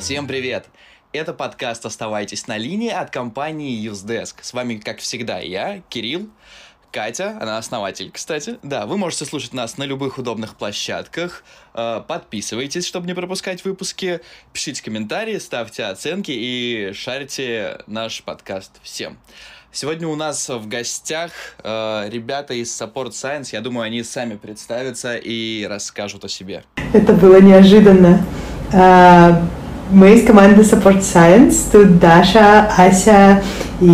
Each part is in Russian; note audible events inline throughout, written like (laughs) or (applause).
Всем привет! Это подкаст «Оставайтесь на линии» от компании UseDesk. С вами, как всегда, я, Кирилл, Катя, она основатель, кстати. Да, вы можете слушать нас на любых удобных площадках. Э, подписывайтесь, чтобы не пропускать выпуски. Пишите комментарии, ставьте оценки и шарьте наш подкаст всем. Сегодня у нас в гостях э, ребята из Support Science. Я думаю, они сами представятся и расскажут о себе. Это было неожиданно. Мы из команды Support Science. Тут Даша, Ася и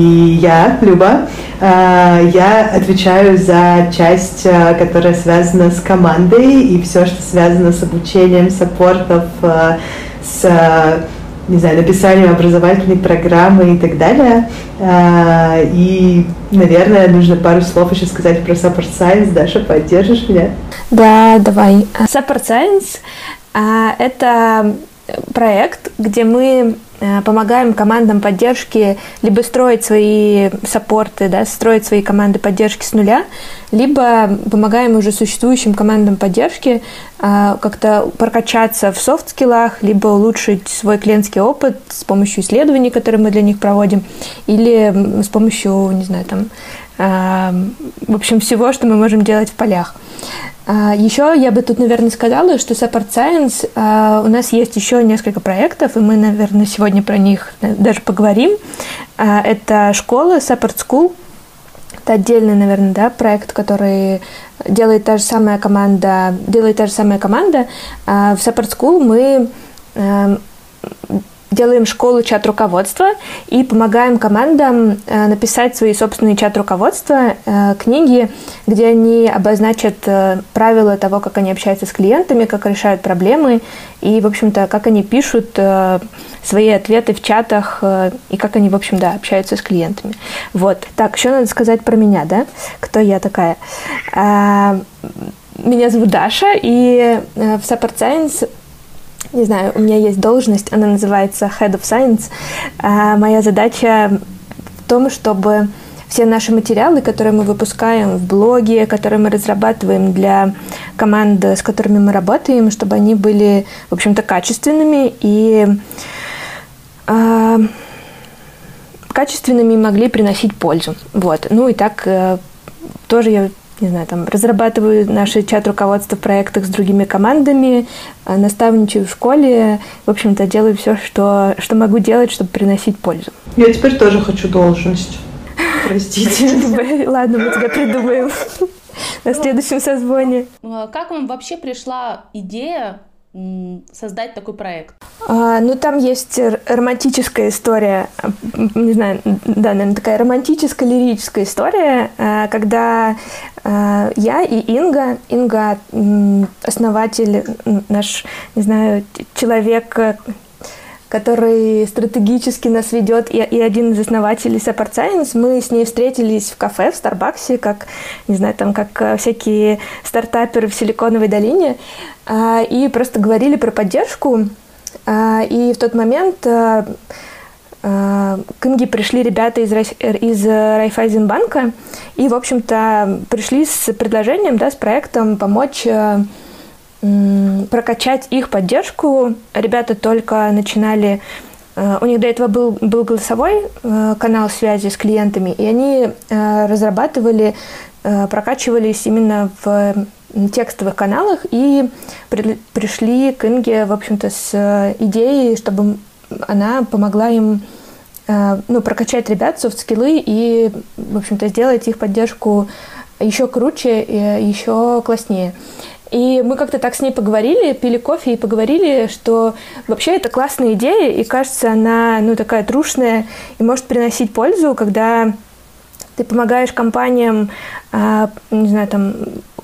я, Люба. А, я отвечаю за часть, а, которая связана с командой и все, что связано с обучением саппортов, а, с не знаю, написанием образовательной программы и так далее. И, наверное, нужно пару слов еще сказать про Support Science. Даша, поддержишь меня? Да, давай. Support Science — это проект, где мы э, помогаем командам поддержки либо строить свои саппорты, да, строить свои команды поддержки с нуля, либо помогаем уже существующим командам поддержки э, как-то прокачаться в софт-скиллах, либо улучшить свой клиентский опыт с помощью исследований, которые мы для них проводим, или с помощью, не знаю, там, в общем, всего, что мы можем делать в полях. А, еще я бы тут, наверное, сказала, что Support Science а, у нас есть еще несколько проектов, и мы, наверное, сегодня про них даже поговорим. А, это школа Support School. Это отдельный, наверное, да, проект, который делает та же самая команда, делает та же самая команда. В Support School мы делаем школу чат-руководства и помогаем командам э, написать свои собственные чат-руководства, э, книги, где они обозначат э, правила того, как они общаются с клиентами, как решают проблемы и, в общем-то, как они пишут свои ответы в чатах и как они, в общем, да, общаются с клиентами. Вот. Так, еще надо сказать про меня, да? Кто я такая? Меня зовут Даша, и в Support Science не знаю, у меня есть должность, она называется Head of Science. А моя задача в том, чтобы все наши материалы, которые мы выпускаем в блоге, которые мы разрабатываем для команд, с которыми мы работаем, чтобы они были, в общем-то, качественными и э, качественными могли приносить пользу. Вот. Ну и так э, тоже я не знаю, там, разрабатываю наши чат-руководства в проектах с другими командами, а, наставничаю в школе, в общем-то, делаю все, что, что могу делать, чтобы приносить пользу. Я теперь тоже хочу должность. Простите. (laughs) Ладно, мы тебя придумаем (laughs) на следующем созвоне. А как вам вообще пришла идея создать такой проект? А, ну, там есть романтическая история, не знаю, да, наверное, такая романтическая лирическая история, а, когда а, я и Инга, Инга основатель, наш, не знаю, человек, который стратегически нас ведет, и, и один из основателей Support Science. Мы с ней встретились в кафе, в Старбаксе, как, не знаю, там, как э, всякие стартаперы в Силиконовой долине, а, и просто говорили про поддержку. А, и в тот момент э, э, к Инге пришли ребята из, из Райфайзенбанка и, в общем-то, пришли с предложением, да, с проектом помочь прокачать их поддержку. Ребята только начинали э, у них до этого был, был голосовой э, канал связи с клиентами, и они э, разрабатывали, прокачивались именно в текстовых каналах и при, пришли к Инге, в общем-то, с идеей, чтобы она помогла им ну, прокачать ребят, софт-скиллы и, в общем-то, сделать их поддержку еще круче и еще класснее. И мы как-то так с ней поговорили, пили кофе и поговорили, что вообще это классная идея, и кажется, она ну, такая трушная и может приносить пользу, когда ты помогаешь компаниям, э, не знаю, там,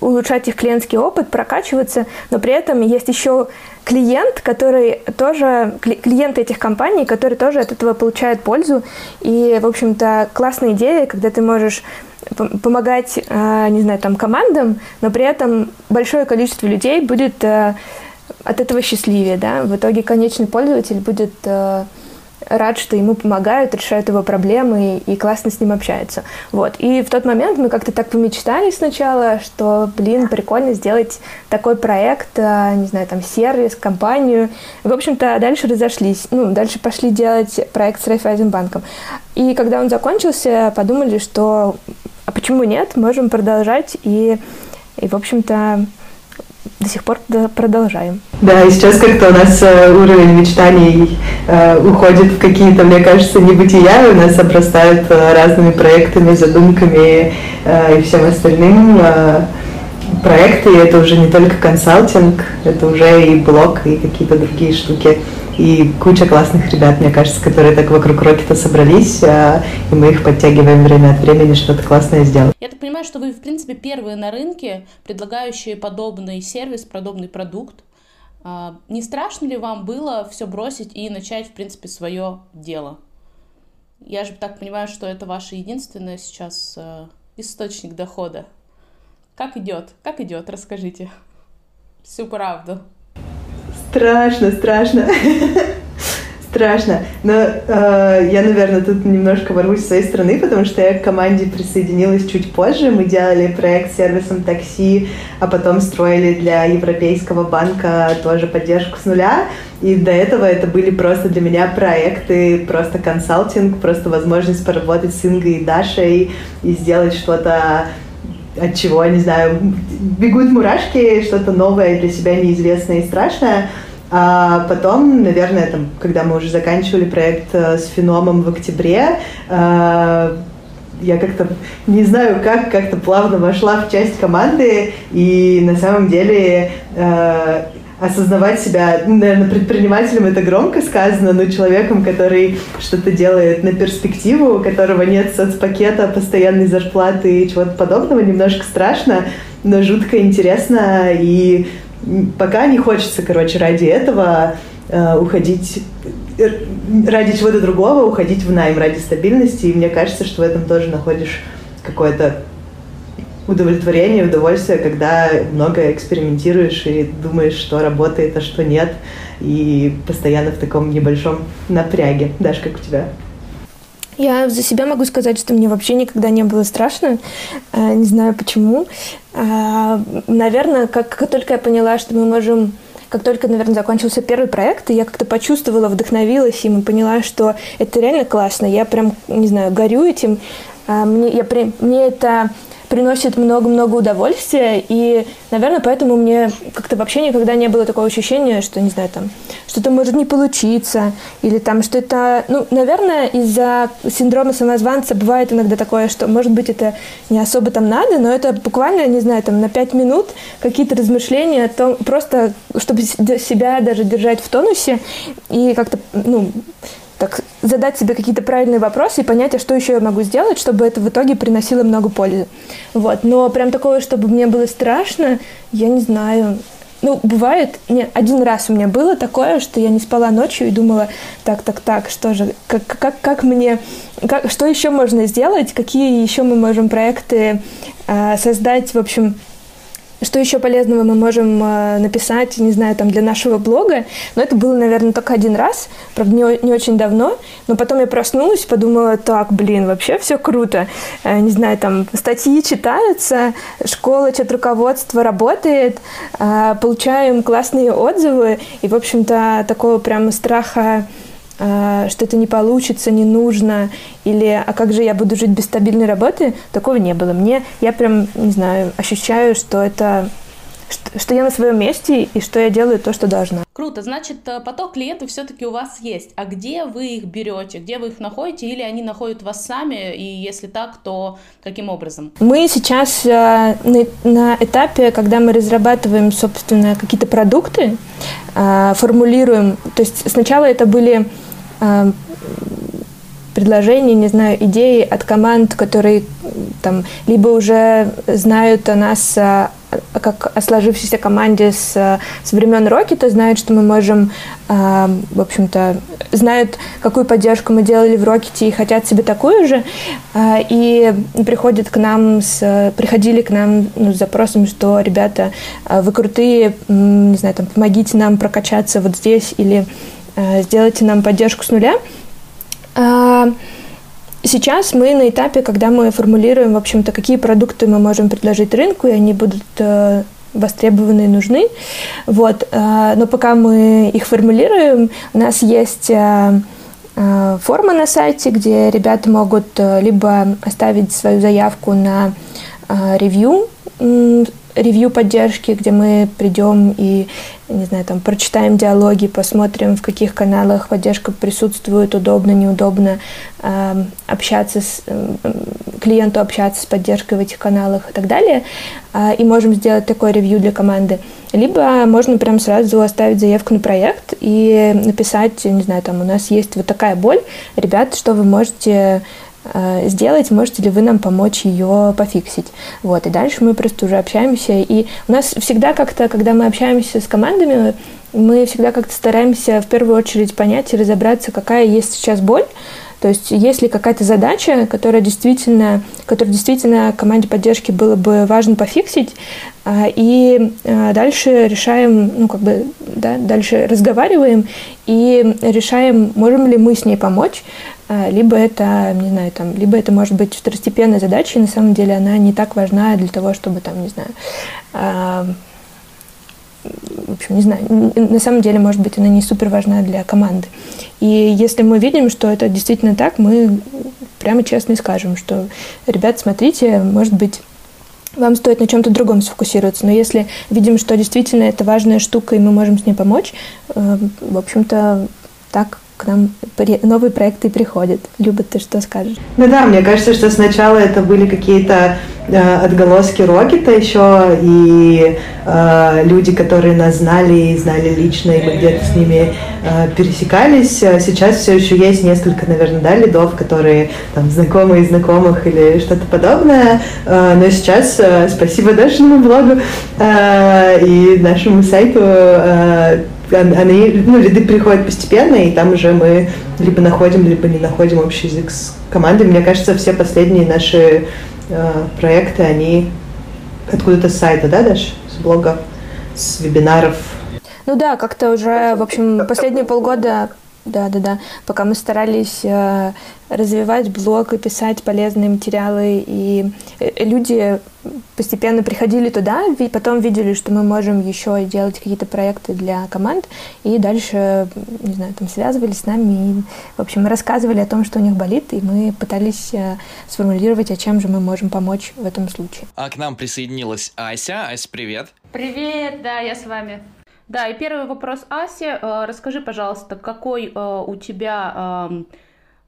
улучшать их клиентский опыт, прокачиваться, но при этом есть еще клиент, который тоже, клиенты этих компаний, которые тоже от этого получают пользу. И, в общем-то, классная идея, когда ты можешь помогать, э, не знаю, там, командам, но при этом большое количество людей будет э, от этого счастливее, да, в итоге конечный пользователь будет э, рад, что ему помогают, решают его проблемы и, классно с ним общаются. Вот. И в тот момент мы как-то так помечтали сначала, что, блин, прикольно сделать такой проект, а, не знаю, там, сервис, компанию. В общем-то, дальше разошлись. Ну, дальше пошли делать проект с Райфайзенбанком. И когда он закончился, подумали, что а почему нет, можем продолжать. И, и в общем-то, до сих пор продолжаем. Да, и сейчас как-то у нас э, уровень мечтаний э, уходит в какие-то, мне кажется, небытия, у нас обрастают э, разными проектами, задумками и всем остальным. Э, проекты, это уже не только консалтинг, это уже и блог, и какие-то другие штуки и куча классных ребят, мне кажется, которые так вокруг Рокета собрались, а, и мы их подтягиваем время от времени что-то классное сделать. Я так понимаю, что вы, в принципе, первые на рынке, предлагающие подобный сервис, подобный продукт. А, не страшно ли вам было все бросить и начать, в принципе, свое дело? Я же так понимаю, что это ваше единственное сейчас а, источник дохода. Как идет? Как идет? Расскажите всю правду. Страшно, страшно. (laughs) Страшно. Но э, я, наверное, тут немножко ворвусь с своей стороны, потому что я к команде присоединилась чуть позже. Мы делали проект с сервисом такси, а потом строили для Европейского банка тоже поддержку с нуля. И до этого это были просто для меня проекты, просто консалтинг, просто возможность поработать с Ингой и Дашей и сделать что-то от чего, не знаю, бегут мурашки, что-то новое для себя неизвестное и страшное. А потом, наверное, там, когда мы уже заканчивали проект э, с Феномом в октябре, э, я как-то не знаю как, как-то плавно вошла в часть команды, и на самом деле э, осознавать себя, ну, наверное, предпринимателем это громко сказано, но человеком, который что-то делает на перспективу, у которого нет соцпакета, постоянной зарплаты и чего-то подобного, немножко страшно, но жутко интересно, и пока не хочется, короче, ради этого э, уходить э, ради чего-то другого уходить в найм ради стабильности, и мне кажется, что в этом тоже находишь какое-то удовлетворение, удовольствие, когда много экспериментируешь и думаешь, что работает, а что нет, и постоянно в таком небольшом напряге. Даш, как у тебя? Я за себя могу сказать, что мне вообще никогда не было страшно. Э, не знаю почему. Э, наверное, как, как только я поняла, что мы можем как только, наверное, закончился первый проект, я как-то почувствовала, вдохновилась им и поняла, что это реально классно. Я прям, не знаю, горю этим. Э, мне, я, мне это приносит много-много удовольствия, и, наверное, поэтому мне как-то вообще никогда не было такого ощущения, что, не знаю, там, что-то может не получиться, или там, что это, ну, наверное, из-за синдрома самозванца бывает иногда такое, что, может быть, это не особо там надо, но это буквально, не знаю, там, на пять минут какие-то размышления о том, просто, чтобы себя даже держать в тонусе и как-то, ну, так задать себе какие-то правильные вопросы и понять, а что еще я могу сделать, чтобы это в итоге приносило много пользы. Вот. Но прям такого, чтобы мне было страшно, я не знаю. Ну, бывает, не, один раз у меня было такое, что я не спала ночью и думала, так, так, так, что же, как, как, как мне, как, что еще можно сделать, какие еще мы можем проекты э, создать, в общем, что еще полезного мы можем э, написать, не знаю, там для нашего блога. Но это было, наверное, только один раз, правда, не, не очень давно. Но потом я проснулась, подумала, так, блин, вообще все круто. Э, не знаю, там статьи читаются, школа чат руководства работает, э, получаем классные отзывы. И, в общем-то, такого прямо страха что это не получится, не нужно, или а как же я буду жить без стабильной работы, такого не было. Мне, я прям, не знаю, ощущаю, что это что, что я на своем месте и что я делаю то, что должна. Круто, значит, э, поток клиентов все-таки у вас есть. А где вы их берете? Где вы их находите? Или они находят вас сами? И если так, то каким образом? Мы сейчас э, на, на этапе, когда мы разрабатываем, собственно, какие-то продукты, э, формулируем. То есть сначала это были э, предложения, не знаю, идеи от команд, которые там либо уже знают о нас а, как о сложившейся команде с, с времен Рокета, знают, что мы можем, э, в общем-то, знают, какую поддержку мы делали в Рокете и хотят себе такую же, э, и приходят к нам с, приходили к нам ну, с запросом, что, ребята, вы крутые, не знаю, там, помогите нам прокачаться вот здесь или э, сделайте нам поддержку с нуля. А сейчас мы на этапе, когда мы формулируем, в общем-то, какие продукты мы можем предложить рынку, и они будут э, востребованы и нужны. Вот. Э, но пока мы их формулируем, у нас есть э, форма на сайте, где ребята могут либо оставить свою заявку на ревью ревью поддержки, где мы придем и, не знаю, там, прочитаем диалоги, посмотрим, в каких каналах поддержка присутствует, удобно, неудобно э, общаться с э, клиенту, общаться с поддержкой в этих каналах и так далее. Э, и можем сделать такое ревью для команды. Либо можно прям сразу оставить заявку на проект и написать, не знаю, там, у нас есть вот такая боль, ребят, что вы можете сделать, можете ли вы нам помочь ее пофиксить. Вот, и дальше мы просто уже общаемся, и у нас всегда как-то, когда мы общаемся с командами, мы всегда как-то стараемся в первую очередь понять и разобраться, какая есть сейчас боль, то есть есть ли какая-то задача, которая действительно, которую действительно команде поддержки было бы важно пофиксить, а, и а, дальше решаем, ну как бы, да, дальше разговариваем и решаем, можем ли мы с ней помочь, а, либо это, не знаю, там, либо это может быть второстепенная задача, и на самом деле она не так важна для того, чтобы там, не знаю, в общем, не знаю, на самом деле, может быть, она не супер важна для команды. И если мы видим, что это действительно так, мы прямо честно и скажем, что, ребят, смотрите, может быть, вам стоит на чем-то другом сфокусироваться. Но если видим, что действительно это важная штука, и мы можем с ней помочь, э, в общем-то, так к нам новые проекты приходят. Люба, ты что скажешь? Ну да, мне кажется, что сначала это были какие-то э, отголоски Рокета еще, и э, люди, которые нас знали и знали лично, и мы где-то с ними э, пересекались. Сейчас все еще есть несколько, наверное, да, лидов, которые там знакомые знакомых или что-то подобное. Э, но сейчас э, спасибо нашему блогу э, и нашему сайту э, они, ну, ряды приходят постепенно, и там уже мы либо находим, либо не находим общий язык с командой. Мне кажется, все последние наши э, проекты, они откуда-то с сайта, да, Даш? С блога, с вебинаров. Ну да, как-то уже, в общем, последние полгода да, да, да. Пока мы старались э, развивать блог и писать полезные материалы, и э, люди постепенно приходили туда, и потом видели, что мы можем еще делать какие-то проекты для команд, и дальше, не знаю, там связывались с нами, и, в общем, рассказывали о том, что у них болит, и мы пытались э, сформулировать, о чем же мы можем помочь в этом случае. А к нам присоединилась Ася. Ася, привет. Привет, да, я с вами. Да, и первый вопрос Асе. Э, расскажи, пожалуйста, какой э, у тебя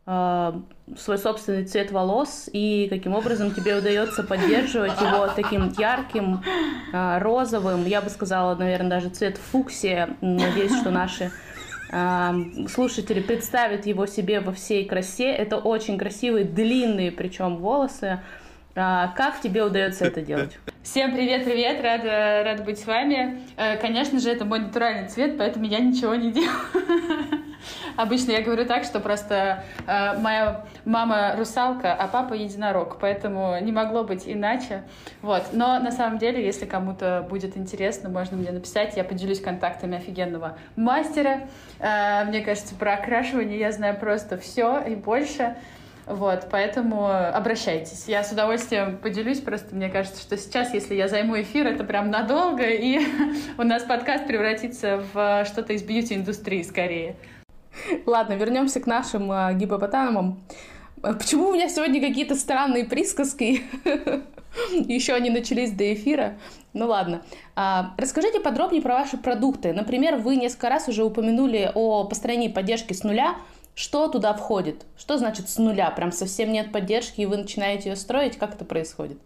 э, свой собственный цвет волос и каким образом тебе удается поддерживать его таким ярким, розовым, я бы сказала, наверное, даже цвет фуксия. Надеюсь, что наши слушатели представят его себе во всей красе. Это очень красивые, длинные причем волосы. А, как тебе удается это делать? Всем привет-привет, рада, рада быть с вами. Э, конечно же, это мой натуральный цвет, поэтому я ничего не делаю. (laughs) Обычно я говорю так, что просто э, моя мама русалка, а папа единорог, поэтому не могло быть иначе. Вот. Но на самом деле, если кому-то будет интересно, можно мне написать, я поделюсь контактами офигенного мастера. Э, мне кажется, про окрашивание я знаю просто все и больше. Вот, поэтому обращайтесь. Я с удовольствием поделюсь, просто мне кажется, что сейчас, если я займу эфир, это прям надолго, и (laughs) у нас подкаст превратится в что-то из бьюти-индустрии скорее. Ладно, вернемся к нашим э, гипопотамам. Почему у меня сегодня какие-то странные присказки? (laughs) Еще они начались до эфира. Ну ладно. А, расскажите подробнее про ваши продукты. Например, вы несколько раз уже упомянули о построении поддержки с нуля. Что туда входит? Что значит с нуля? Прям совсем нет поддержки, и вы начинаете ее строить? Как это происходит?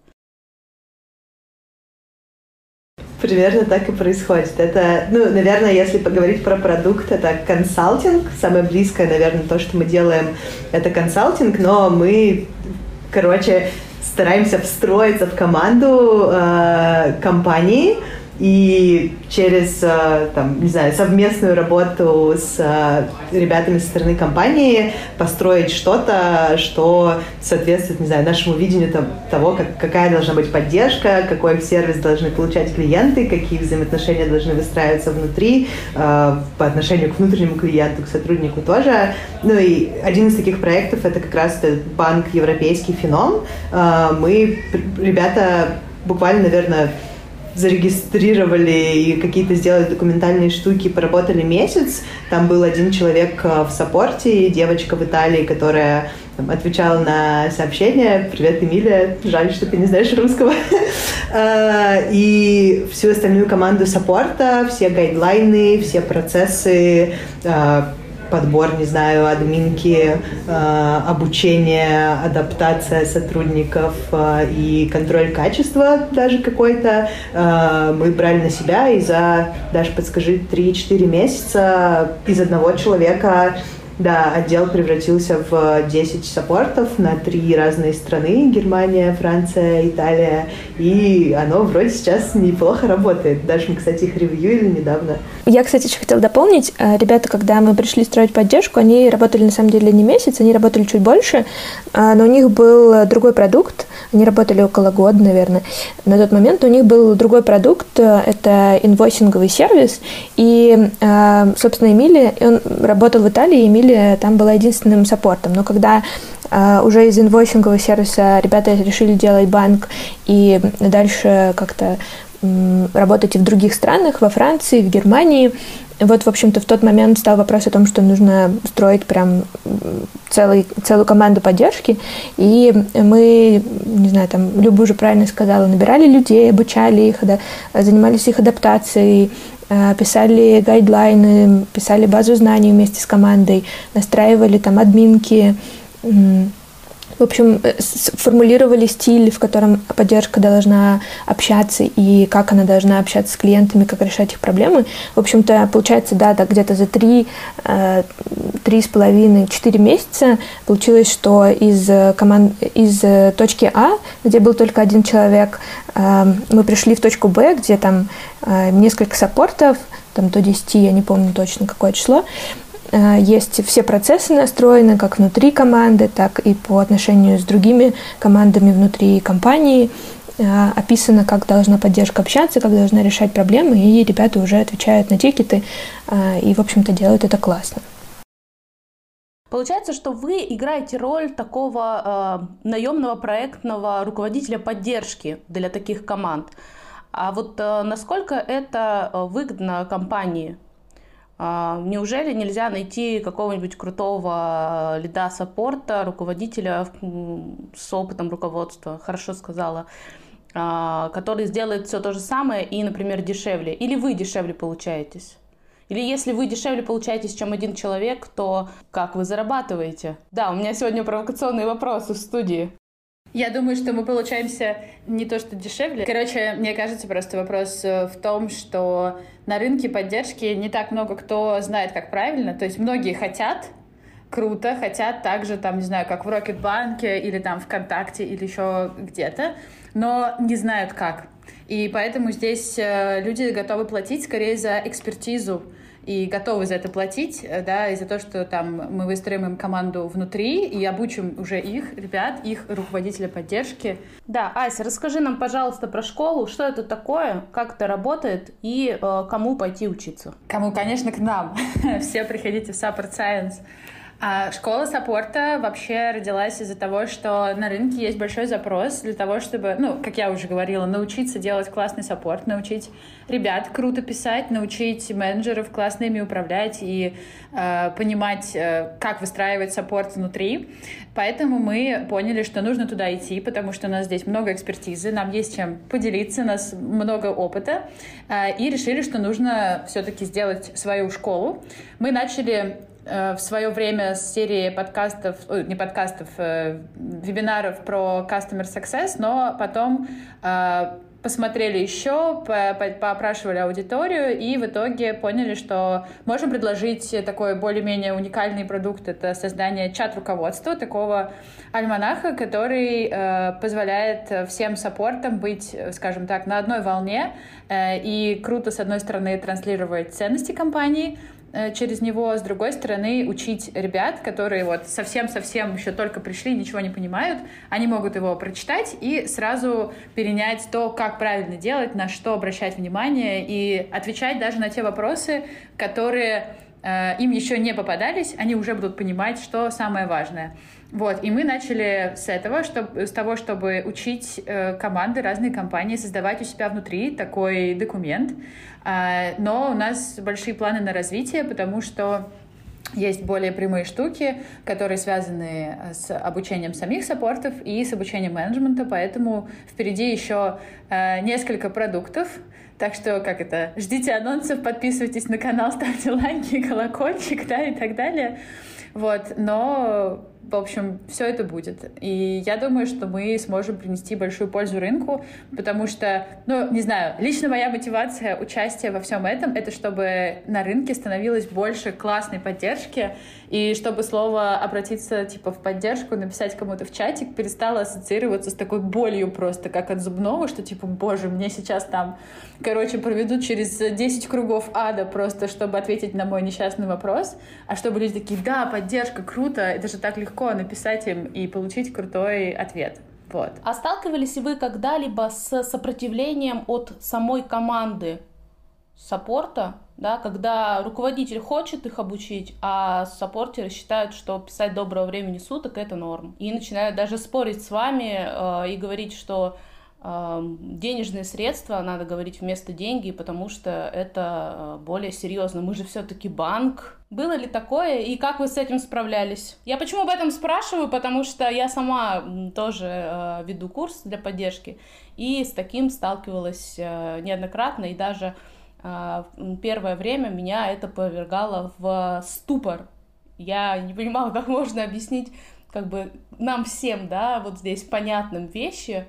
Примерно так и происходит. Это, ну, наверное, если поговорить про продукт, это консалтинг. Самое близкое, наверное, то, что мы делаем, это консалтинг, но мы, короче, стараемся встроиться в команду э, компании, и через, э, там, не знаю, совместную работу с э, ребятами со стороны компании построить что-то, что соответствует, не знаю, нашему видению того, как, какая должна быть поддержка, какой сервис должны получать клиенты, какие взаимоотношения должны выстраиваться внутри э, по отношению к внутреннему клиенту, к сотруднику тоже. Ну и один из таких проектов это как раз этот банк Европейский Феном. Мы, ребята, буквально, наверное, зарегистрировали и какие-то сделали документальные штуки, поработали месяц. Там был один человек э, в саппорте, девочка в Италии, которая там, отвечала на сообщения. Привет, Эмилия, жаль, что ты не знаешь русского. (laughs) Э, и всю остальную команду саппорта, все гайдлайны, все процессы, э, подбор, не знаю, админки, э, обучение, адаптация сотрудников э, и контроль качества даже какой-то. Э, мы брали на себя и за, даже подскажи, 3-4 месяца из одного человека да, отдел превратился в 10 саппортов на три разные страны. Германия, Франция, Италия. И оно вроде сейчас неплохо работает. Даже мы, кстати, их ревьюили недавно. Я, кстати, еще хотела дополнить. Э, ребята, когда мы пришли строить поддержку, они работали на самом деле не месяц, они работали чуть больше, э, но у них был другой продукт. Они работали около года, наверное. На тот момент у них был другой продукт, э, это инвойсинговый сервис. И, собственно, Эмили, он работал в Италии, Эмили Эмили там была единственным саппортом. Но когда Uh, уже из инвойсингового сервиса ребята решили делать банк и дальше как-то работать и в других странах, во Франции, в Германии. Вот, в общем-то, в тот момент стал вопрос о том, что нужно строить прям целый, целую команду поддержки. И мы, не знаю, там, Люба уже правильно сказала, набирали людей, обучали их, да, занимались их адаптацией, Э, писали гайдлайны, писали базу знаний вместе с командой, настраивали там админки, в общем, э, формулировали стиль, в котором поддержка должна общаться и как она должна общаться с клиентами, как решать их проблемы. В общем-то, получается, да, так где-то за три, э, три с половиной, четыре месяца получилось, что из, команд... из точки А, где был только один человек, мы пришли в точку Б, где там несколько саппортов, там до 10, я не помню точно какое число, Э, есть все процессы настроены как внутри команды, так и по отношению с другими командами внутри компании. Э, описано, как должна поддержка общаться, как должна решать проблемы, и ребята уже отвечают на тикеты э, и, в общем-то, делают это классно. Получается, что вы играете роль такого э, наемного проектного руководителя поддержки для таких команд. А вот э, насколько это выгодно компании? А, неужели нельзя найти какого-нибудь крутого э, лида саппорта, руководителя с опытом руководства, хорошо сказала, а, который сделает все то же самое и, например, дешевле? Или вы дешевле получаетесь? Или если вы дешевле получаетесь, чем один человек, то как вы зарабатываете? Да, у меня сегодня провокационные вопросы в студии. Я думаю, что мы получаемся не то что дешевле. Короче, мне кажется, просто вопрос э, в том, что на рынке поддержки не так много кто знает, как правильно. То есть многие хотят, круто, хотят также, там, не знаю, как в Рокетбанке или там ВКонтакте или еще где-то, но не знают как. И поэтому здесь э, люди готовы платить скорее за экспертизу, и готовы за это платить, э, да, и за то, что там мы выстроим им команду внутри и обучим уже их, ребят, их руководителя поддержки. Да, Ася, расскажи нам, пожалуйста, про школу, что это такое, как это работает и э, кому пойти учиться. Кому, конечно, к нам. (laughs) Все приходите в Support Science. А школа саппорта вообще родилась из-за того, что на рынке есть большой запрос для того, чтобы, ну, как я уже говорила, научиться делать классный саппорт, научить ребят круто писать, научить менеджеров классно ими управлять и э, понимать, э, как выстраивать саппорт внутри. Поэтому мы поняли, что нужно туда идти, потому что у нас здесь много экспертизы, нам есть чем поделиться, у нас много опыта, э, и решили, что нужно все-таки сделать свою школу. Мы начали в свое время с серии подкастов, не подкастов, э, вебинаров про Customer Success, но потом э, посмотрели еще, поопрашивали аудиторию и в итоге поняли, что можем предложить такой более-менее уникальный продукт. Это создание чат-руководства, такого альманаха, который э, позволяет всем саппортам быть, скажем так, на одной волне э, и круто, с одной стороны, транслировать ценности компании, Э, через него, с другой стороны, учить ребят, которые вот совсем-совсем еще только пришли, ничего не понимают, они могут его прочитать и сразу перенять то, как правильно делать, на что обращать внимание и отвечать даже на те вопросы, которые э, им еще не попадались, они уже будут понимать, что самое важное. Вот, и мы начали с этого, чтобы, с того, чтобы учить э, команды, разные компании создавать у себя внутри такой документ. Э, но у нас большие планы на развитие, потому что есть более прямые штуки, которые связаны с обучением самих саппортов и с обучением менеджмента, поэтому впереди еще э, несколько продуктов. Так что, как это, ждите анонсов, подписывайтесь на канал, ставьте лайки, (laughs) колокольчик, да, и так далее. Вот, но в общем, все это будет. И я думаю, что мы сможем принести большую пользу рынку, потому что, ну, не знаю, лично моя мотивация участия во всем этом — это чтобы на рынке становилось больше классной поддержки, и чтобы слово обратиться, типа, в поддержку, написать кому-то в чатик, перестало ассоциироваться с такой болью просто, как от зубного, что, типа, боже, мне сейчас там, короче, проведут через 10 кругов ада просто, чтобы ответить на мой несчастный вопрос, а чтобы люди такие, да, поддержка, круто, это же так легко написать им и получить крутой ответ. Вот. А сталкивались ли вы когда-либо с сопротивлением от самой команды саппорта, да, когда руководитель хочет их обучить, а саппортеры считают, что писать доброго времени суток это норм. И начинают даже спорить с вами э, и говорить, что денежные средства надо говорить вместо деньги, потому что это э, более серьезно. Мы же все-таки банк. Было ли такое и как вы с этим справлялись? Я почему об этом спрашиваю? Потому что я сама тоже э, веду курс для поддержки и с таким сталкивалась э, неоднократно и даже первое время меня это повергало в ступор. Я не понимала, как можно объяснить как бы нам всем, да, вот здесь понятным вещи,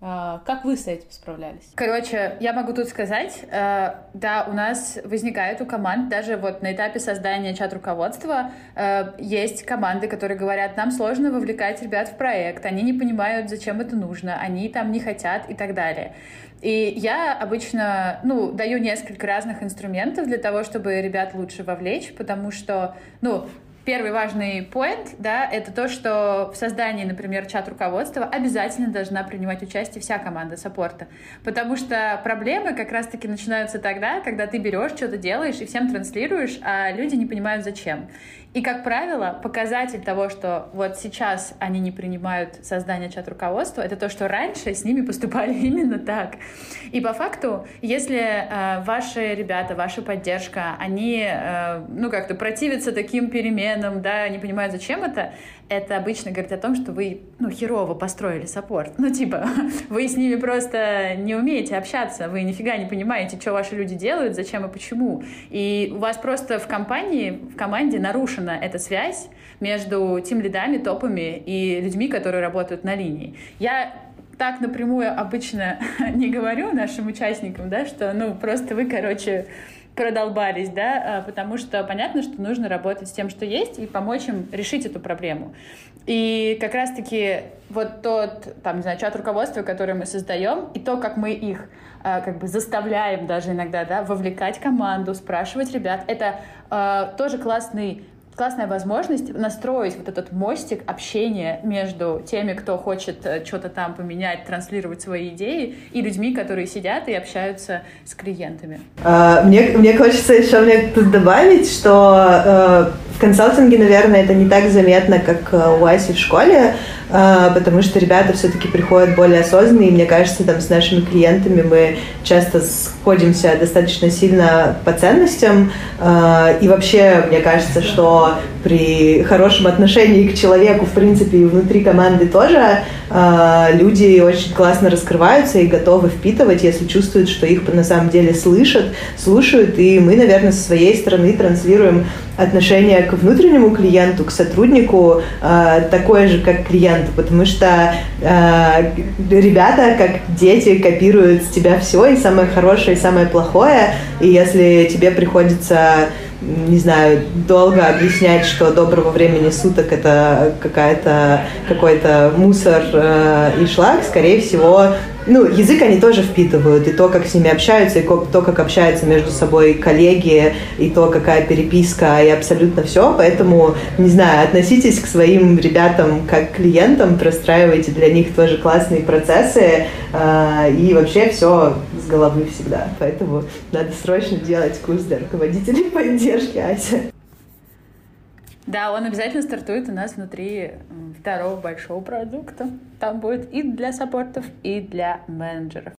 как вы с этим справлялись? Короче, я могу тут сказать, э, да, у нас возникает у команд, даже вот на этапе создания чат-руководства, э, есть команды, которые говорят, нам сложно вовлекать ребят в проект, они не понимают, зачем это нужно, они там не хотят и так далее. И я обычно, ну, даю несколько разных инструментов для того, чтобы ребят лучше вовлечь, потому что, ну, первый важный point, да, это то, что в создании, например, чат-руководства обязательно должна принимать участие вся команда саппорта. Потому что проблемы как раз-таки начинаются тогда, когда ты берешь, что-то делаешь и всем транслируешь, а люди не понимают зачем. И, как правило, показатель того, что вот сейчас они не принимают создание чат-руководства, это то, что раньше с ними поступали (laughs) именно так. И по факту, если э, ваши ребята, ваша поддержка, они, э, ну, как-то противятся таким переменам, да, не понимают, зачем это, это обычно говорит о том, что вы, ну, херово построили саппорт. Ну, типа, (laughs) вы с ними просто не умеете общаться, вы нифига не понимаете, что ваши люди делают, зачем и почему. И у вас просто в компании, в команде нарушена эта связь между тем лидами, топами и людьми, которые работают на линии. Я так напрямую обычно (laughs) не говорю нашим участникам, да, что, ну, просто вы, короче, продолбались, да, а, потому что понятно, что нужно работать с тем, что есть, и помочь им решить эту проблему. И как раз-таки вот тот, там, не знаю, чат руководства, который мы создаем, и то, как мы их а, как бы заставляем даже иногда, да, вовлекать команду, спрашивать ребят, это э, тоже классный классная возможность настроить вот этот мостик общения между теми, кто хочет э, что-то там поменять, транслировать свои идеи, и людьми, которые сидят и общаются с клиентами. А, мне, мне хочется еще мне тут добавить, что э, в консалтинге, наверное, это не так заметно, как э, у Аси в школе, потому что ребята все-таки приходят более осознанные, и мне кажется, там с нашими клиентами мы часто сходимся достаточно сильно по ценностям, и вообще, мне кажется, что при хорошем отношении к человеку, в принципе, и внутри команды тоже э, люди очень классно раскрываются и готовы впитывать, если чувствуют, что их на самом деле слышат, слушают. И мы, наверное, со своей стороны транслируем отношение к внутреннему клиенту, к сотруднику э, такое же, как клиенту, потому что э, ребята, как дети, копируют с тебя все, и самое хорошее, и самое плохое, и если тебе приходится не знаю, долго объяснять, что доброго времени суток это какая-то какой-то мусор э, и шлак, скорее всего, ну, язык они тоже впитывают, и то, как с ними общаются, и то, как общаются между собой коллеги, и то, какая переписка, и абсолютно все. Поэтому, не знаю, относитесь к своим ребятам как к клиентам, простраивайте для них тоже классные процессы, э, и вообще все с головы всегда. Поэтому надо срочно делать курс для руководителей (laughs) поддержки Ася. Да, он обязательно стартует у нас внутри второго большого продукта. Там будет и для саппортов, и для менеджеров.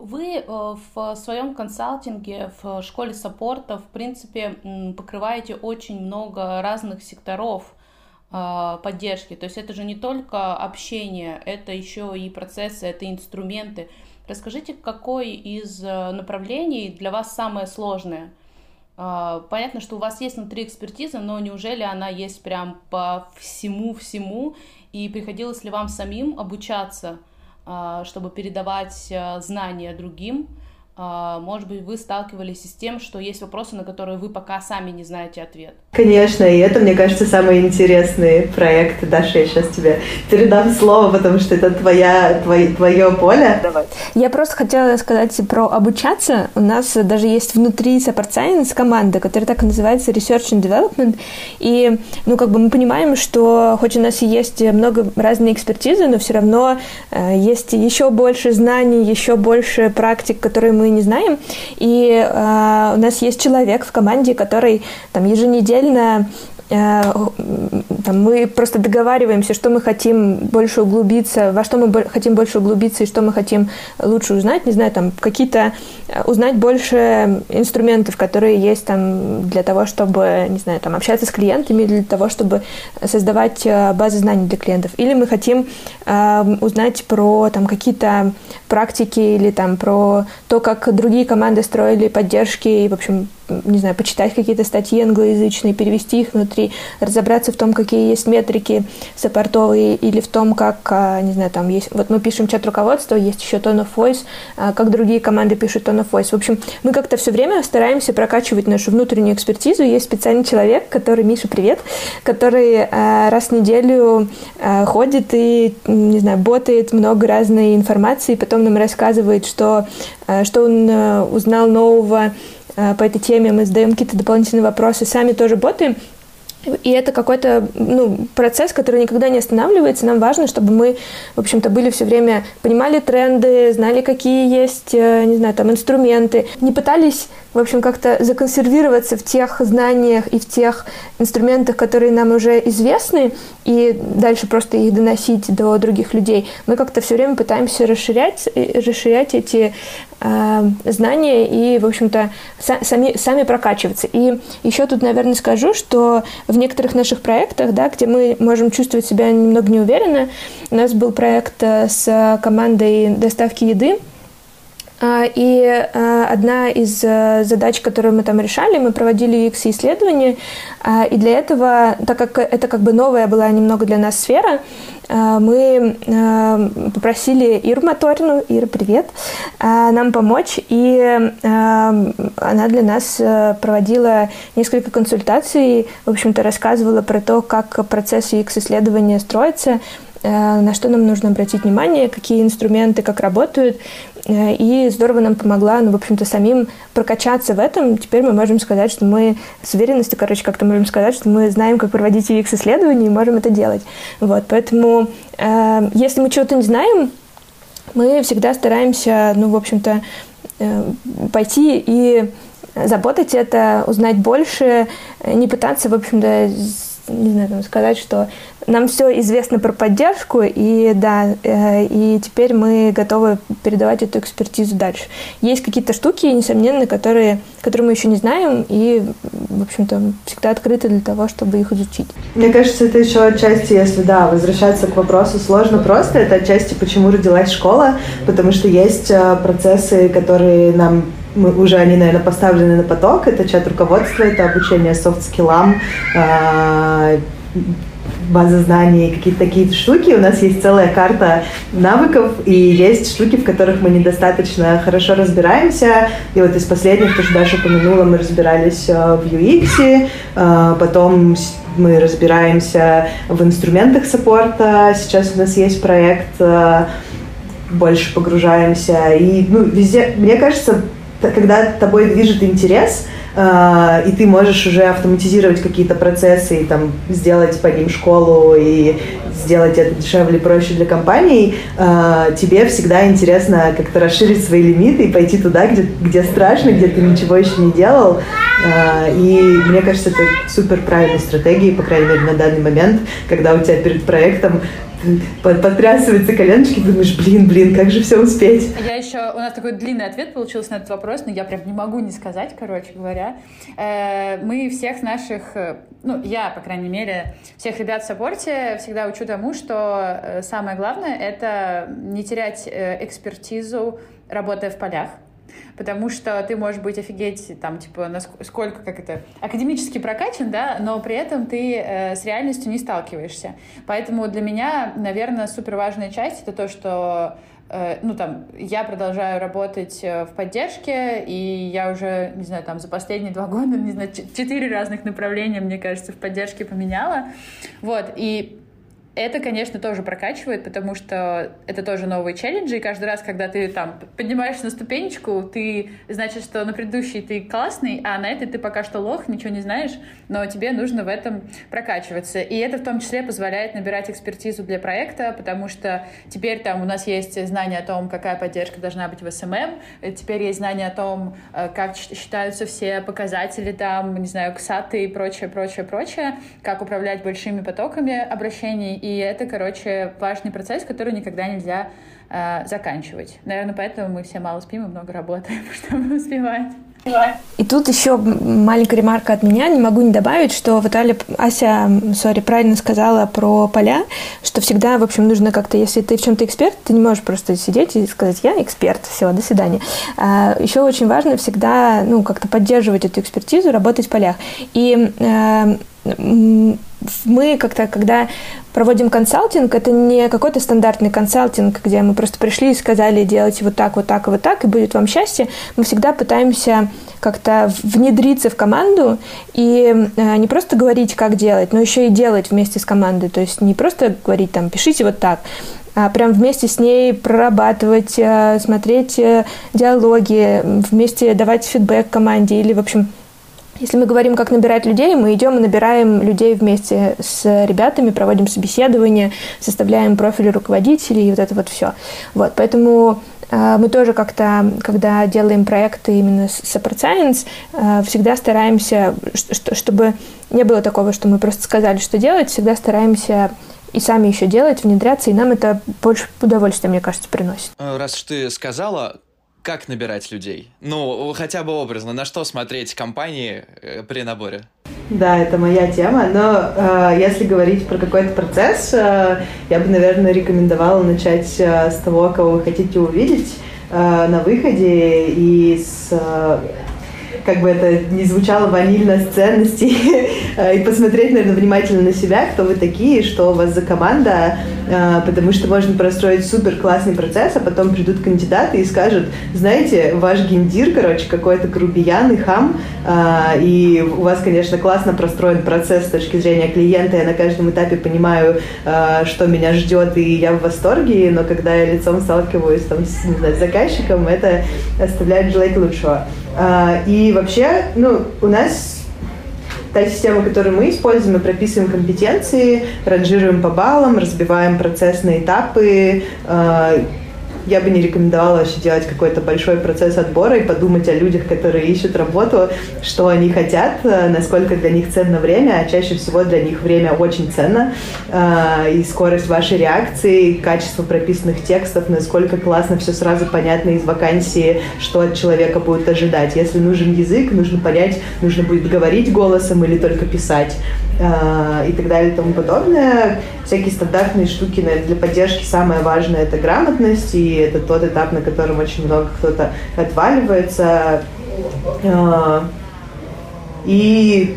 Вы э, в своем консалтинге, в школе саппорта, в принципе, покрываете очень много разных секторов поддержки. То есть это же не только общение, это еще и процессы, это инструменты. Расскажите, какой из э, направлений для вас самое сложное? А, понятно, что у вас есть внутри экспертиза, но неужели она есть прям по всему-всему? И приходилось ли вам самим обучаться, а, чтобы передавать а, знания другим? А, может быть, вы сталкивались с тем, что есть вопросы, на которые вы пока сами не знаете ответ? Конечно, и это, мне кажется, самый интересный проект. Даша, я сейчас тебе передам слово, потому что это твоя, твое, твое поле. Давай. Я просто хотела сказать про обучаться. У нас даже есть внутри Support Science команда, которая так и называется Research and Development. И, ну, как бы мы понимаем, что хоть у нас и есть много разной экспертизы, но все равно э, есть еще больше знаний, еще больше практик, которые мы не знаем. И э, у нас есть человек в команде, который там еженедельно там, мы просто договариваемся, что мы хотим больше углубиться, во что мы хотим больше углубиться и что мы хотим лучше узнать, не знаю, там какие-то э, узнать больше инструментов, которые есть там для того, чтобы, не знаю, там общаться с клиентами, для того, чтобы создавать э, базы знаний для клиентов. Или мы хотим э, узнать про там какие-то практики или там про то, как другие команды строили поддержки и, в общем, не знаю, почитать какие-то статьи англоязычные, перевести их внутри, разобраться в том, какие есть метрики саппортовые, или в том, как, а, не знаю, там есть, вот мы пишем чат руководства, есть еще tone of voice, а, как другие команды пишут tone of voice. В общем, мы как-то все время стараемся прокачивать нашу внутреннюю экспертизу. Есть специальный человек, который, Миша, привет, который а, раз в неделю ходит и, не знаю, ботает много разной информации, потом нам рассказывает, что, что он узнал нового по этой теме, мы задаем какие-то дополнительные вопросы, сами тоже боты. И это какой-то ну, процесс, который никогда не останавливается. Нам важно, чтобы мы, в общем-то, были все время, понимали тренды, знали, какие есть, э, не знаю, там, инструменты. Не пытались, в общем, как-то законсервироваться в тех знаниях и в тех инструментах, которые нам уже известны, и дальше просто их доносить до других людей. Мы как-то все время пытаемся расширять, расширять эти э, знания и, в общем-то, сами, сами прокачиваться. И еще тут, наверное, скажу, что в некоторых наших проектах, да, где мы можем чувствовать себя немного неуверенно, у нас был проект э, с командой доставки еды, а, и а, одна из э, задач, которую мы там решали, мы проводили UX-исследования, а, и для этого, так как это как бы новая была немного для нас сфера, мы попросили Иру Моторину, Ира, привет, нам помочь, и она для нас э, проводила несколько консультаций, в общем-то, рассказывала про то, как процесс UX-исследования строится, Э, на что нам нужно обратить внимание, какие инструменты как работают. Э, и здорово нам помогла, ну, в общем-то, самим прокачаться в этом. Теперь мы можем сказать, что мы с уверенностью, короче, как-то можем сказать, что мы знаем, как проводить UX-исследования и можем это делать. Вот, поэтому, э, если мы чего-то не знаем, мы всегда стараемся, ну, в общем-то, э, пойти и заботать это, узнать больше, не пытаться, в общем-то, не знаю, там, сказать, что нам все известно про поддержку, и да, э, и теперь мы готовы передавать эту экспертизу дальше. Есть какие-то штуки, несомненно, которые, которые мы еще не знаем, и, в общем-то, всегда открыты для того, чтобы их изучить. Мне кажется, это еще отчасти, если, да, возвращаться к вопросу сложно просто, это отчасти, почему родилась школа, потому что есть э, процессы, которые нам мы уже они, наверное, поставлены на поток. Это чат руководства, это обучение софт-скиллам, база знаний, какие-то такие штуки. У нас есть целая карта навыков, и есть штуки, в которых мы недостаточно хорошо разбираемся. И вот из последних, то, что Даша упомянула, мы разбирались э, в UX, э, потом мы разбираемся в инструментах саппорта. Сейчас у нас есть проект, э, больше погружаемся. И ну, везде, мне кажется, когда тобой движет интерес, и ты можешь уже автоматизировать какие-то процессы и там сделать по ним школу и сделать это дешевле, проще для компаний, uh, тебе всегда интересно как-то расширить свои лимиты и пойти туда, где, где страшно, где ты ничего еще не делал. Uh, и мне кажется, это супер правильная стратегия, по крайней мере, на данный момент, когда у тебя перед проектом потрясываются коленочки, думаешь, блин, блин, как же все успеть. Я еще, у нас такой длинный ответ получился на этот вопрос, но я прям не могу не сказать, короче говоря. Э, мы всех наших, э, ну, я, по крайней мере, всех ребят в саппорте всегда учу тому, что э, самое главное — это не терять экспертизу, работая в полях потому что ты можешь быть офигеть, там, типа, насколько, как это, академически прокачан, да, но при этом ты э, с реальностью не сталкиваешься. Поэтому для меня, наверное, супер важная часть — это то, что э, ну, там, я продолжаю работать э, в поддержке, и я уже, не знаю, там, за последние два года, не знаю, четыре разных направления, мне кажется, в поддержке поменяла. Вот, и это, конечно, тоже прокачивает, потому что это тоже новые челленджи, и каждый раз, когда ты там поднимаешься на ступенечку, ты, значит, что на предыдущей ты классный, а на этой ты пока что лох, ничего не знаешь, но тебе нужно в этом прокачиваться. И это в том числе позволяет набирать экспертизу для проекта, потому что теперь там у нас есть знания о том, какая поддержка должна быть в SMM, теперь есть знания о том, э, как считаются все показатели там, не знаю, ксаты и прочее, прочее, прочее, как управлять большими потоками обращений, и это, короче, важный процесс, который никогда нельзя э, заканчивать. Наверное, поэтому мы все мало спим и много работаем, (laughs) чтобы успевать. И тут еще маленькая ремарка от меня, не могу не добавить, что вот Аля, Ася, сори, правильно сказала про поля, что всегда, в общем, нужно как-то, если ты в чем-то эксперт, ты не можешь просто сидеть и сказать, я эксперт, все, до свидания. А еще очень важно всегда, ну, как-то поддерживать эту экспертизу, работать в полях. И мы как-то, когда проводим консалтинг, это не какой-то стандартный консалтинг, где мы просто пришли и сказали, делайте вот так, вот так вот так, и будет вам счастье. Мы всегда пытаемся как-то внедриться в команду и э, не просто говорить, как делать, но еще и делать вместе с командой. То есть не просто говорить там, пишите вот так, а прям вместе с ней прорабатывать, э, смотреть э, диалоги, вместе давать фидбэк команде или, в общем, если мы говорим, как набирать людей, мы идем и набираем людей вместе с ребятами, проводим собеседование, составляем профили руководителей и вот это вот все. Вот, поэтому э, мы тоже как-то, когда делаем проекты именно с Support Science, э, всегда стараемся, чтобы не было такого, что мы просто сказали, что делать, всегда стараемся и сами еще делать, внедряться, и нам это больше удовольствия, мне кажется, приносит. Э, раз уж ты сказала, как набирать людей? Ну, хотя бы образно, на что смотреть компании э, при наборе? Да, это моя тема, но э, если говорить про какой-то процесс, э, я бы, наверное, рекомендовала начать э, с того, кого вы хотите увидеть э, на выходе и с э, как бы это не звучало ванильно с ценностей, (laughs) э, и посмотреть, наверное, внимательно на себя, кто вы такие, что у вас за команда, э, потому что можно простроить супер классный процесс, а потом придут кандидаты и скажут, знаете, ваш гендир, короче, какой-то грубиян и хам, э, и у вас, конечно, классно простроен процесс с точки зрения клиента, я на каждом этапе понимаю, что меня ждет, и я в восторге, но когда я лицом сталкиваюсь там, с, не знаю, с заказчиком, это оставляет желать лучшего. А, и вообще, ну, у нас та система, которую мы используем, мы прописываем компетенции, ранжируем по баллам, разбиваем процесс на этапы, а, я бы не рекомендовала вообще делать какой-то большой процесс отбора и подумать о людях, которые ищут работу, что они хотят, э, насколько для них ценно время, а чаще всего для них время очень ценно, э, и скорость вашей реакции, качество прописанных текстов, насколько классно все сразу понятно из вакансии, что от человека будет ожидать. Если нужен язык, нужно понять, нужно будет говорить голосом или только писать э, и так далее и тому подобное. Всякие стандартные штуки наверное, для поддержки самое важное это грамотность, и это тот этап, на котором очень много кто-то отваливается. Э, и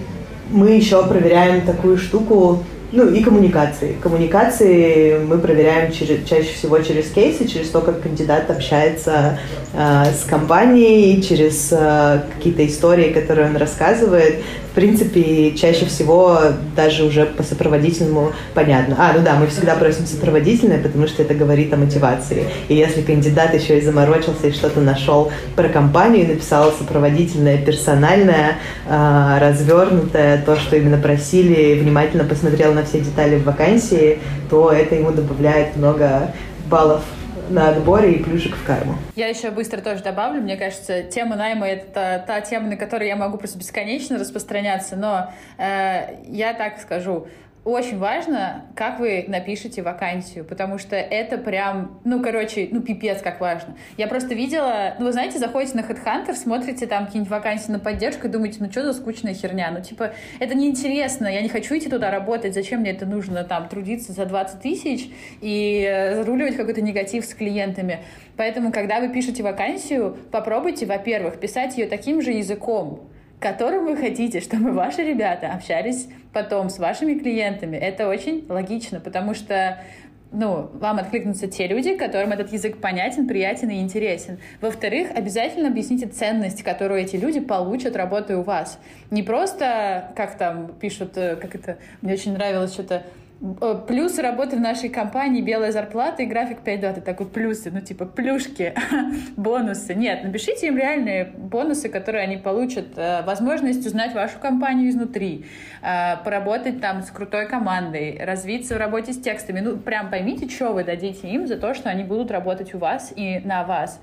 мы еще проверяем такую штуку, ну и коммуникации. Коммуникации мы проверяем через, чаще всего через кейсы, через то, как кандидат общается э, с компанией, через э, какие-то истории, которые он рассказывает в принципе, чаще всего даже уже по сопроводительному понятно. А, ну да, мы всегда просим сопроводительное, потому что это говорит о мотивации. И если кандидат еще и заморочился и что-то нашел про компанию, написал сопроводительное, персональное, э, развернутое, то, что именно просили, внимательно посмотрел на все детали в вакансии, то это ему добавляет много баллов на отборе и плюшек в карму. Я еще быстро тоже добавлю. Мне кажется, тема найма — это та тема, на которой я могу просто бесконечно распространяться, но э, я так скажу — очень важно, как вы напишете вакансию, потому что это прям, ну, короче, ну, пипец, как важно. Я просто видела, ну, вы знаете, заходите на HeadHunter, смотрите там какие-нибудь вакансии на поддержку и думаете, ну, что за скучная херня, ну, типа, это неинтересно, я не хочу идти туда работать, зачем мне это нужно, там, трудиться за 20 тысяч и э, заруливать какой-то негатив с клиентами. Поэтому, когда вы пишете вакансию, попробуйте, во-первых, писать ее таким же языком, которым вы хотите, чтобы ваши ребята общались потом с вашими клиентами. Это очень логично, потому что ну, вам откликнутся те люди, которым этот язык понятен, приятен и интересен. Во-вторых, обязательно объясните ценность, которую эти люди получат, работая у вас. Не просто, как там пишут, э, как это, мне очень нравилось что-то, Э, плюсы работы в нашей компании, белая зарплата и график 5 дат. Это такой плюсы, ну типа плюшки, (laughs) бонусы. Нет, напишите им реальные бонусы, которые они получат. Э, возможность узнать вашу компанию изнутри, э, поработать там с крутой командой, развиться в работе с текстами. Ну прям поймите, что вы дадите им за то, что они будут работать у вас и на вас.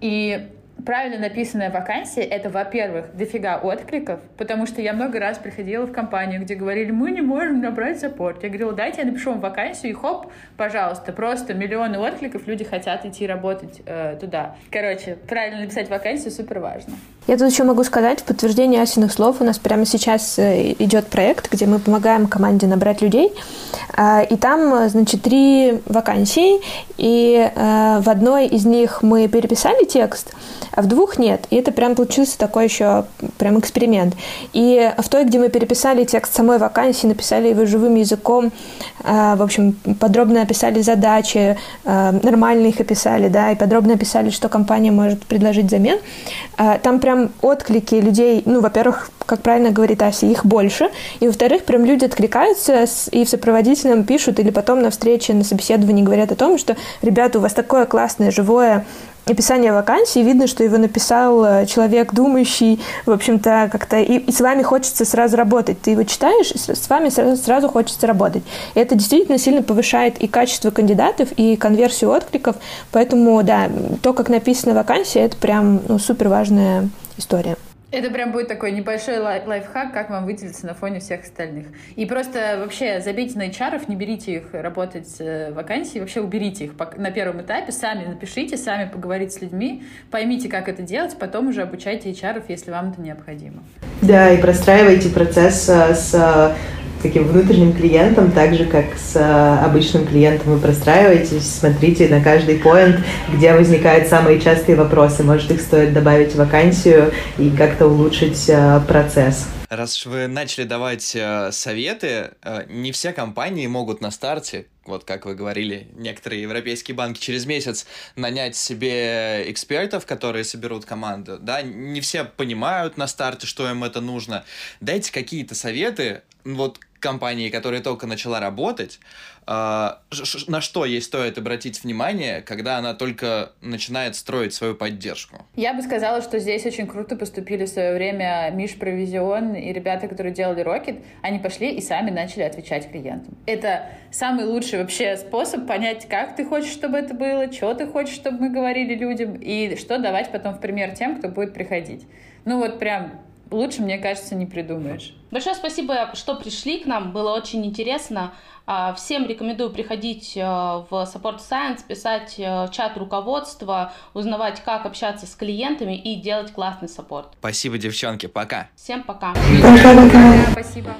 И правильно написанная вакансия — это, во-первых, дофига откликов, потому что я много раз приходила в компанию, где говорили, мы не можем набрать саппорт. Я говорила, дайте я напишу вам вакансию, и хоп, пожалуйста, просто миллионы откликов, люди хотят идти работать э, туда. Короче, правильно написать вакансию супер важно. Я тут еще могу сказать, в подтверждение Асиных слов, у нас прямо сейчас э, идет проект, где мы помогаем команде набрать людей, а, и там, значит, три вакансии, и э, в одной из них мы переписали текст, а в двух нет. И это прям получился такой еще прям эксперимент. И в той, где мы переписали текст самой вакансии, написали его живым языком, э, в общем, подробно описали задачи, э, нормально их описали, да, и подробно описали, что компания может предложить взамен, э, там прям отклики людей, ну, во-первых, как правильно говорит Ася, их больше, и во-вторых, прям люди откликаются и в сопроводительном пишут, или потом на встрече, на собеседовании говорят о том, что, ребята, у вас такое классное, живое описание вакансии, видно, что его написал э, человек думающий, в общем-то, как-то, и, и с вами хочется сразу работать. Ты его читаешь, и с вами сразу, сразу хочется работать. И это действительно сильно повышает и качество кандидатов, и конверсию откликов. Поэтому, да, то, как написана вакансия, это прям ну, супер важная история. Это прям будет такой небольшой лай- лайфхак, как вам выделиться на фоне всех остальных. И просто вообще забейте на HR, не берите их работать э, в вакансии, вообще уберите их на первом этапе, сами напишите, сами поговорите с людьми, поймите, как это делать, потом уже обучайте HR, если вам это необходимо. Да, и простраивайте процесс э, с таким внутренним клиентом, так же, как с э, обычным клиентом вы простраиваетесь, смотрите на каждый поинт, где возникают самые частые вопросы. Может, их стоит добавить в вакансию и как-то улучшить э, процесс. Раз вы начали давать э, советы, э, не все компании могут на старте, вот как вы говорили, некоторые европейские банки через месяц нанять себе экспертов, которые соберут команду. Да, не все понимают на старте, что им это нужно. Дайте какие-то советы, вот компании, которая только начала работать, э, на что ей стоит обратить внимание, когда она только начинает строить свою поддержку? Я бы сказала, что здесь очень круто поступили в свое время Миш Провизион и ребята, которые делали Rocket. Они пошли и сами начали отвечать клиентам. Это самый лучший вообще способ понять, как ты хочешь, чтобы это было, что ты хочешь, чтобы мы говорили людям, и что давать потом в пример тем, кто будет приходить. Ну вот прям Лучше, мне кажется, не придумаешь. Большое спасибо, что пришли к нам. Было очень интересно. А, всем рекомендую приходить э, в Support Science, писать э, чат руководства, узнавать, как общаться с клиентами и делать классный саппорт. Спасибо, девчонки. Пока. Всем пока. Пока-пока. Спасибо.